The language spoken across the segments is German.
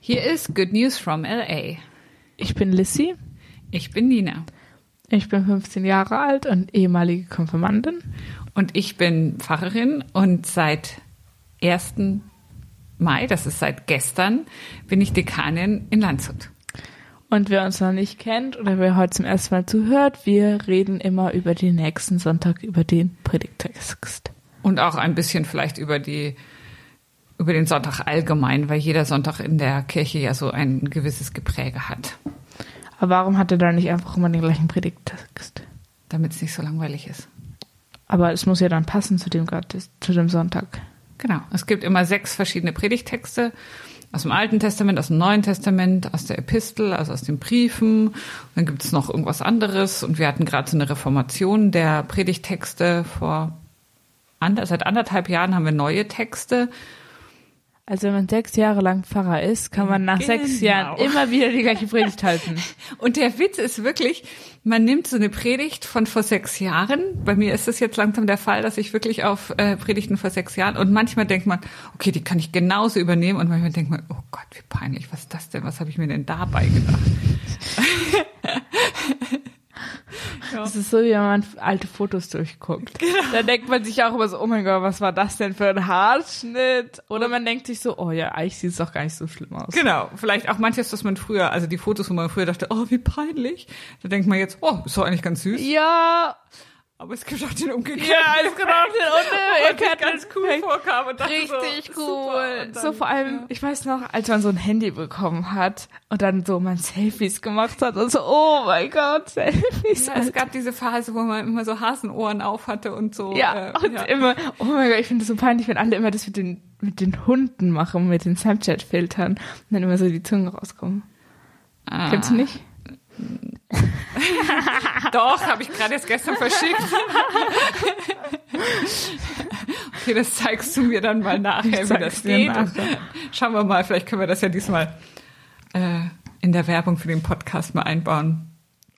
Hier ist Good News from LA. Ich bin Lissy. Ich bin Nina. Ich bin 15 Jahre alt und ehemalige Konfirmandin. Und ich bin Pfarrerin und seit 1. Mai, das ist seit gestern, bin ich Dekanin in Landshut. Und wer uns noch nicht kennt oder wer heute zum ersten Mal zuhört, wir reden immer über den nächsten Sonntag, über den Predigtext. Und auch ein bisschen vielleicht über die über den Sonntag allgemein, weil jeder Sonntag in der Kirche ja so ein gewisses Gepräge hat. Aber warum hat er dann nicht einfach immer den gleichen Predigtext? Damit es nicht so langweilig ist. Aber es muss ja dann passen zu dem zu dem Sonntag. Genau. Es gibt immer sechs verschiedene Predigtexte aus dem Alten Testament, aus dem Neuen Testament, aus der Epistel, also aus den Briefen. Und dann gibt es noch irgendwas anderes. Und wir hatten gerade so eine Reformation der Predigtexte vor ander, seit anderthalb Jahren haben wir neue Texte. Also wenn man sechs Jahre lang Pfarrer ist, kann man nach Genau. sechs Jahren immer wieder die gleiche Predigt halten. Und der Witz ist wirklich, man nimmt so eine Predigt von vor sechs Jahren. Bei mir ist es jetzt langsam der Fall, dass ich wirklich auf äh, Predigten vor sechs Jahren und manchmal denkt man, okay, die kann ich genauso übernehmen und manchmal denkt man, oh Gott, wie peinlich, was ist das denn? Was habe ich mir denn dabei gedacht? Das ist so, wie wenn man alte Fotos durchguckt. Da denkt man sich auch immer so, oh mein Gott, was war das denn für ein Haarschnitt? Oder man denkt sich so, oh ja, eigentlich sieht es doch gar nicht so schlimm aus. Genau, vielleicht auch manches, was man früher, also die Fotos, wo man früher dachte, oh, wie peinlich. Da denkt man jetzt, oh, ist doch eigentlich ganz süß. Ja, Aber es gibt auch den umgekehrten. ja, es gibt auch den und Unerkannten ganz cool vorkam und dachte Richtig so, cool. Und dann- so vor allem, ich weiß noch, als man so ein Handy bekommen hat und dann so man Selfies gemacht hat und so, oh mein Gott, Selfies. Ja, es gab diese Phase, wo man immer so Hasenohren auf hatte und so. Ja, äh, und ja. immer, oh mein Gott, ich finde es so peinlich, wenn alle immer das mit den, mit den Hunden machen, mit den Snapchat-Filtern und dann immer so die Zunge rauskommen. Ah. Kennst du nicht? Doch, habe ich gerade jetzt gestern verschickt. okay, das zeigst du mir dann mal nachher, Ich wie das geht. nachher. Schauen wir mal, vielleicht können wir das ja diesmal äh, in der Werbung für den Podcast mal einbauen.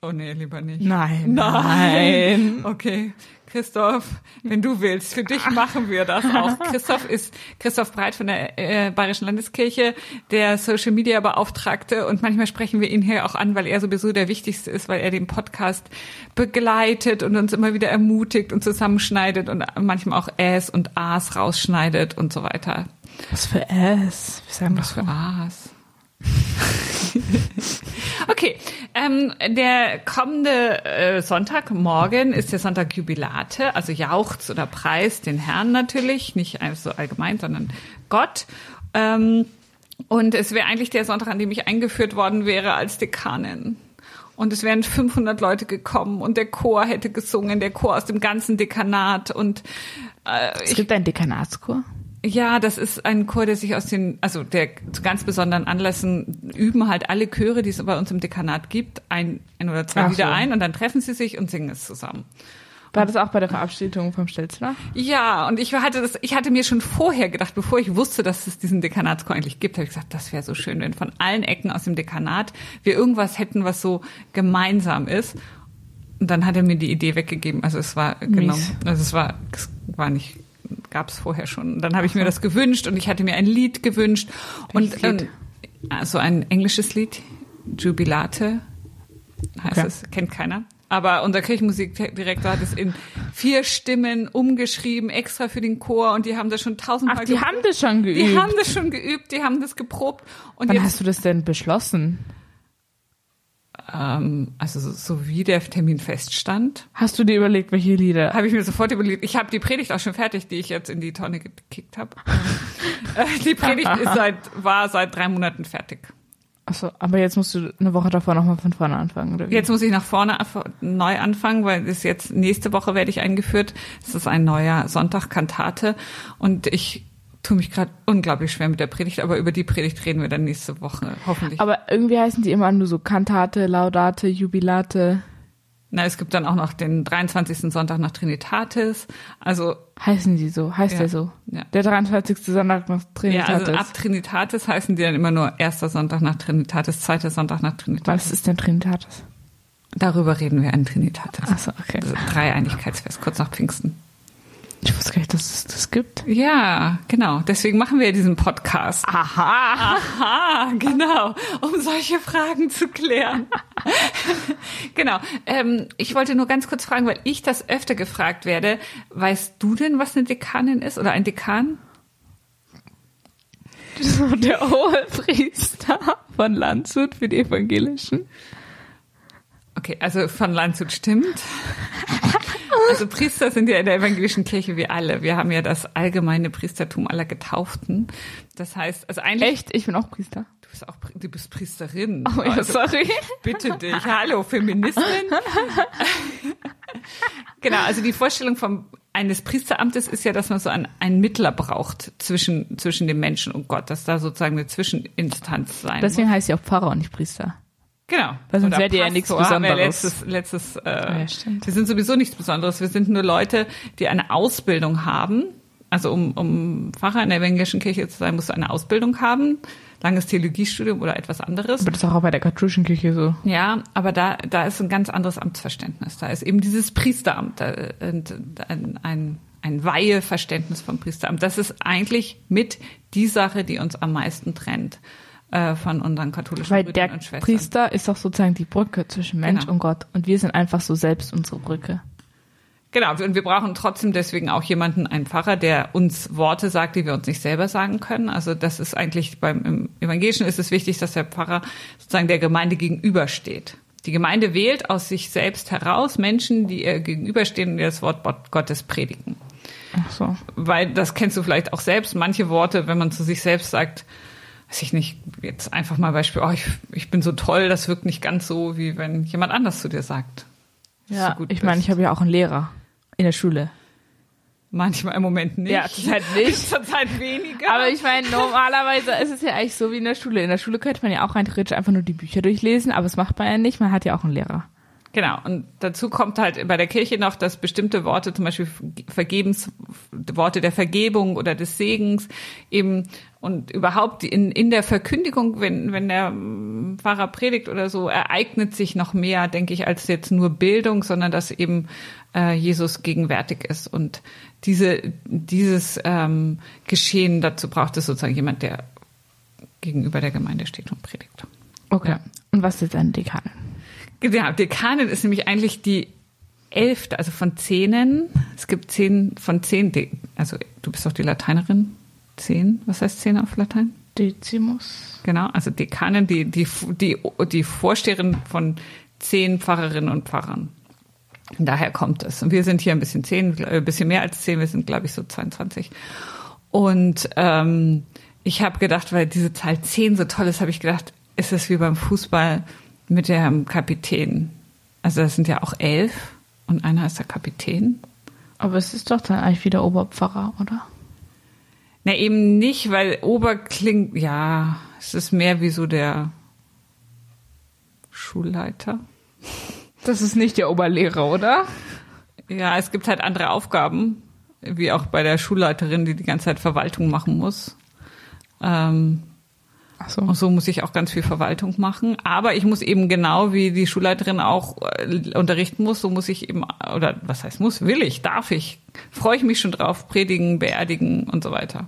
Oh nee, lieber nicht. Nein. Nein. Okay. Christoph, wenn du willst, für dich machen wir das auch. Christoph ist Christoph Breit von der äh, Bayerischen Landeskirche, der Social Media Beauftragte und manchmal sprechen wir ihn hier auch an, weil er sowieso der Wichtigste ist, weil er den Podcast begleitet und uns immer wieder ermutigt und zusammenschneidet und manchmal auch Äs und As rausschneidet und so weiter. Was für S? Wir sagen Was für A's. okay, ähm, der kommende äh, Sonntag, morgen, ist der Sonntag Jubilate, also Jauchz oder Preis den Herrn natürlich, nicht so allgemein, sondern Gott. Ähm, und es wäre eigentlich der Sonntag, an dem ich eingeführt worden wäre als Dekanin. Und es wären 500 Leute gekommen und der Chor hätte gesungen, der Chor aus dem ganzen Dekanat und äh, Es gibt einen Dekanatschor. Ja, das ist ein Chor, der sich aus den, also der zu ganz besonderen Anlässen üben halt alle Chöre, die es bei uns im Dekanat gibt, ein, ein oder zwei Ach Lieder so. ein und dann treffen sie sich und singen es zusammen. War das auch bei der Verabschiedung vom Stelzner? Ja, und ich hatte das, ich hatte mir schon vorher gedacht, bevor ich wusste, dass es diesen Dekanatschor eigentlich gibt, habe ich gesagt, das wäre so schön, wenn von allen Ecken aus dem Dekanat wir irgendwas hätten, was so gemeinsam ist. Und dann hat er mir die Idee weggegeben. Also es war genau, also es war, es war nicht, gab es vorher schon. Und dann habe ich mir das gewünscht und ich hatte mir ein Lied gewünscht und Welches Lied? ähm, also ein englisches Lied, Jubilate heißt Okay. es, kennt keiner. Aber unser Kirchenmusikdirektor hat es in vier Stimmen umgeschrieben, extra für den Chor und die haben das schon tausendmal Ach, die haben das schon geübt. Die haben das schon geübt, die haben das geprobt und Wann jetzt hast du das denn beschlossen? Ähm, also so, so wie der Termin feststand, Hast du dir überlegt, welche Lieder? habe ich mir sofort überlegt, ich habe die Predigt auch schon fertig, die ich jetzt in die Tonne gekickt habe. die Predigt ist seit, war seit drei Monaten fertig. Achso, aber jetzt musst du eine Woche davor nochmal von vorne anfangen, oder wie? Jetzt muss ich nach vorne neu anfangen, weil es jetzt nächste Woche werde ich eingeführt. Es ist ein neuer Sonntag Kantate und ich tue mich gerade unglaublich schwer mit der Predigt, aber über die Predigt reden wir dann nächste Woche hoffentlich. Aber irgendwie heißen die immer nur so Kantate, Laudate, Jubilate. Na, es gibt dann auch noch den 23. Sonntag nach Trinitatis. Also Heißen die so? Heißt Ja. der so? Ja. Der 23. Sonntag nach ja, Trinitatis. also ab Trinitatis heißen die dann immer nur erster Sonntag nach Trinitatis, zweiter Sonntag nach Trinitatis. Was ist denn Trinitatis? Darüber reden wir an Trinitatis. Achso, okay. Also Dreieinigkeitsfest, kurz nach Pfingsten. Ich wusste gar nicht, dass es das gibt. Ja, genau. Deswegen machen wir diesen Podcast. Aha. Aha, genau, um solche Fragen zu klären. genau. Ähm, ich wollte nur ganz kurz fragen, weil ich das öfter gefragt werde. Weißt du denn, was eine Dekanin ist oder ein Dekan? Der Hohepriester von Landshut für die Evangelischen. Okay, also von Landshut stimmt. Also Priester sind ja in der evangelischen Kirche wie alle. Wir haben ja das allgemeine Priestertum aller Getauften. Das heißt, also eigentlich. Echt? Ich bin auch Priester. Du bist auch, du bist Priesterin. Oh ja, Also, sorry. Bitte dich. Hallo, Feministin. genau, also die Vorstellung vom, eines Priesteramtes ist ja, dass man so einen, einen Mittler braucht zwischen, zwischen dem Menschen und Gott, dass da sozusagen eine Zwischeninstanz sein Deswegen muss. heißt sie auch Pfarrer und nicht Priester. Genau. Weil sonst ihr ja nichts haben wir Besonderes. Letztes, letztes, äh, Ja, wir sind sowieso nichts Besonderes. Wir sind nur Leute, die eine Ausbildung haben. Also um, um Pfarrer in der evangelischen Kirche zu sein, musst du eine Ausbildung haben. Langes Theologiestudium oder etwas anderes. Aber das ist auch bei der katholischen Kirche so. Ja, aber da, da ist ein ganz anderes Amtsverständnis. Da ist eben dieses Priesteramt, und ein, ein, ein Weiheverständnis vom Priesteramt. Das ist eigentlich mit die Sache, die uns am meisten trennt äh, von unseren katholischen Weil Brüdern der und Schwestern. Priester ist doch sozusagen die Brücke zwischen Mensch Genau. und Gott. Und wir sind einfach so selbst unsere Brücke. Genau, und wir brauchen trotzdem deswegen auch jemanden, einen Pfarrer, der uns Worte sagt, die wir uns nicht selber sagen können. Also das ist eigentlich beim im Evangelischen ist es wichtig, dass der Pfarrer sozusagen der Gemeinde gegenübersteht. Die Gemeinde wählt aus sich selbst heraus Menschen, die ihr gegenüberstehen und ihr das Wort Gottes predigen. Ach so. Weil das kennst du vielleicht auch selbst. Manche Worte, wenn man zu sich selbst sagt, weiß ich nicht, jetzt einfach mal Beispiel, oh, ich, ich bin so toll, das wirkt nicht ganz so, wie wenn jemand anders zu dir sagt. Ja, ich meine, ich habe ja auch einen Lehrer in der Schule. Manchmal im Moment nicht. Ja, zurzeit nicht. Zurzeit weniger. Aber ich meine, normalerweise ist es ja eigentlich so wie in der Schule. In der Schule könnte man ja auch rein theoretisch einfach nur die Bücher durchlesen, aber das macht man ja nicht. Man hat ja auch einen Lehrer. Genau. Und dazu kommt halt bei der Kirche noch, dass bestimmte Worte, zum Beispiel Vergebens, Worte der Vergebung oder des Segens eben und überhaupt in, in der Verkündigung, wenn, wenn der Pfarrer predigt oder so, ereignet sich noch mehr, denke ich, als jetzt nur Bildung, sondern dass eben äh, Jesus gegenwärtig ist. Und diese, dieses ähm, Geschehen, dazu braucht es sozusagen jemand, der gegenüber der Gemeinde steht und predigt. Okay. Ja. Und was ist eine Dekanin? Genau, Dekanin ist nämlich eigentlich die elfte, also von Zehnen. Es gibt zehn von zehn, De also du bist doch die Lateinerin. Zehn, was heißt zehn auf Latein? Decimus. Genau, also Dekanin, die, die, die, die Vorsteherin von zehn Pfarrerinnen und Pfarrern. Und daher kommt es. Und wir sind hier ein bisschen zehn, äh, ein bisschen mehr als zehn, wir sind, glaube ich, so 22. Und ähm, ich habe gedacht, weil diese Zahl zehn so toll ist, habe ich gedacht, ist es wie beim Fußball mit dem Kapitän. Also das sind ja auch elf und einer ist der Kapitän. Aber es ist doch dann eigentlich wieder Oberpfarrer, oder? Na, eben nicht, weil Ober klingt, ja, es ist mehr wie so der Schulleiter. Das ist nicht der Oberlehrer, oder? Ja, es gibt halt andere Aufgaben, wie auch bei der Schulleiterin, die die ganze Zeit Verwaltung machen muss. Ähm, Ach so. und so muss ich auch ganz viel Verwaltung machen. Aber ich muss eben genau wie die Schulleiterin auch äh, unterrichten muss, so muss ich eben, oder was heißt muss, will ich, darf ich, freue ich mich schon drauf, predigen, beerdigen und so weiter.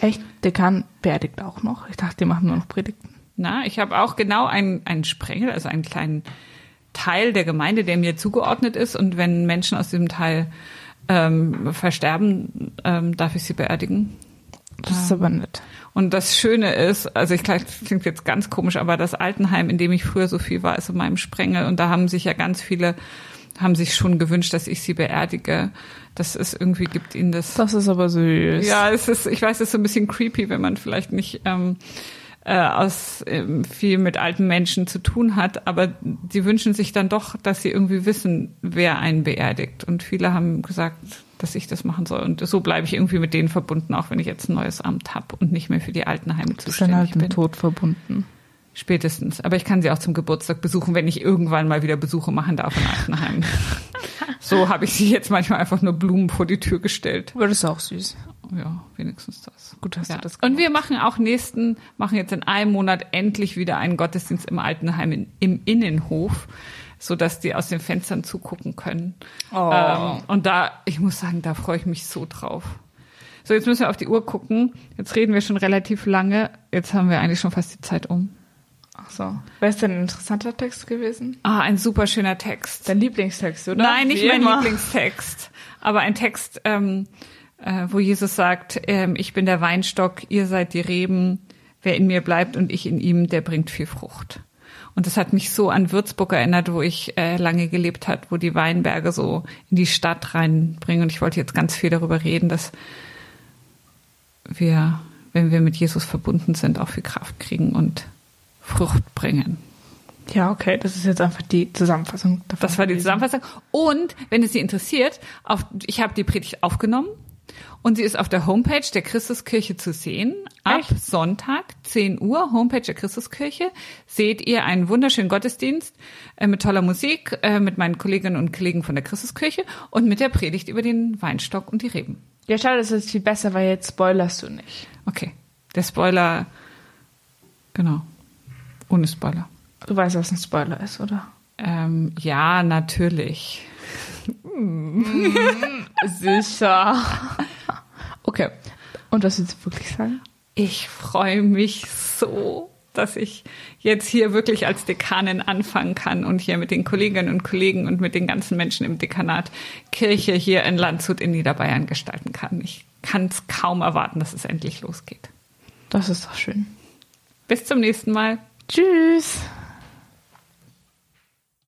Echt? Dekan beerdigt auch noch. Ich dachte, die machen nur noch Predigten. Na, ich habe auch genau einen, einen Sprengel, also einen kleinen Teil der Gemeinde, der mir zugeordnet ist. Und wenn Menschen aus diesem Teil ähm, versterben, ähm, darf ich sie beerdigen. Das ist aber nett. Und das Schöne ist, also ich glaube, das klingt jetzt ganz komisch, aber das Altenheim, in dem ich früher so viel war, ist in meinem Sprengel. Und da haben sich ja ganz viele, haben sich schon gewünscht, dass ich sie beerdige. Das ist irgendwie, gibt ihnen das. Das ist aber süß. Ja, es ist, ich weiß, es ist so ein bisschen creepy, wenn man vielleicht nicht ähm, äh, aus ähm, viel mit alten Menschen zu tun hat, aber sie wünschen sich dann doch, dass sie irgendwie wissen, wer einen beerdigt. Und viele haben gesagt, dass ich das machen soll. Und so bleibe ich irgendwie mit denen verbunden, auch wenn ich jetzt ein neues Amt habe und nicht mehr für die Altenheime dann zuständig halt bin. mit Tod verbunden. Spätestens. Aber ich kann sie auch zum Geburtstag besuchen, wenn ich irgendwann mal wieder Besuche machen darf in Altenheimen. so habe ich sie jetzt manchmal einfach nur Blumen vor die Tür gestellt. Das ist auch süß. Ja, wenigstens das. Gut, hast Ja. du das Und gemacht. wir machen auch nächsten, machen jetzt in einem Monat endlich wieder einen Gottesdienst im Altenheim in, im Innenhof. so dass die aus den Fenstern zugucken können. Oh. Ähm, und da, ich muss sagen, da freue ich mich so drauf. So, jetzt müssen wir auf die Uhr gucken. Jetzt reden wir schon relativ lange. Jetzt haben wir eigentlich schon fast die Zeit um. Ach so. Wäre es denn ein interessanter Text gewesen? Ah, ein super schöner Text. Dein Lieblingstext, oder? Nein, nicht Wie mein immer. Lieblingstext, aber ein Text, ähm, äh, wo Jesus sagt, ähm, ich bin der Weinstock, ihr seid die Reben, wer in mir bleibt und ich in ihm, der bringt viel Frucht. Und das hat mich so an Würzburg erinnert, wo ich äh, lange gelebt hat, wo die Weinberge so in die Stadt reinbringen. Und ich wollte jetzt ganz viel darüber reden, dass wir, wenn wir mit Jesus verbunden sind, auch viel Kraft kriegen und Frucht bringen. Ja, okay, das ist jetzt einfach die Zusammenfassung. davon Das war die. Zusammenfassung. Und wenn es Sie interessiert, auf, ich habe die Predigt aufgenommen und sie ist auf der Homepage der Christuskirche zu sehen. Ab Echt? Sonntag, 10 Uhr, Homepage der Christuskirche, seht ihr einen wunderschönen Gottesdienst äh, mit toller Musik, äh, mit meinen Kolleginnen und Kollegen von der Christuskirche und mit der Predigt über den Weinstock und die Reben. Ja, schade, das ist viel besser, weil jetzt spoilerst du nicht. Okay, der Spoiler, genau, ohne Spoiler. Du weißt, was ein Spoiler ist, oder? Ähm, ja, natürlich. Sicher. okay. Und was willst du wirklich sagen? Ich freue mich so, dass ich jetzt hier wirklich als Dekanin anfangen kann und hier mit den Kolleginnen und Kollegen und mit den ganzen Menschen im Dekanat Kirche hier in Landshut in Niederbayern gestalten kann. Ich kann es kaum erwarten, dass es endlich losgeht. Das ist doch schön. Bis zum nächsten Mal. Tschüss.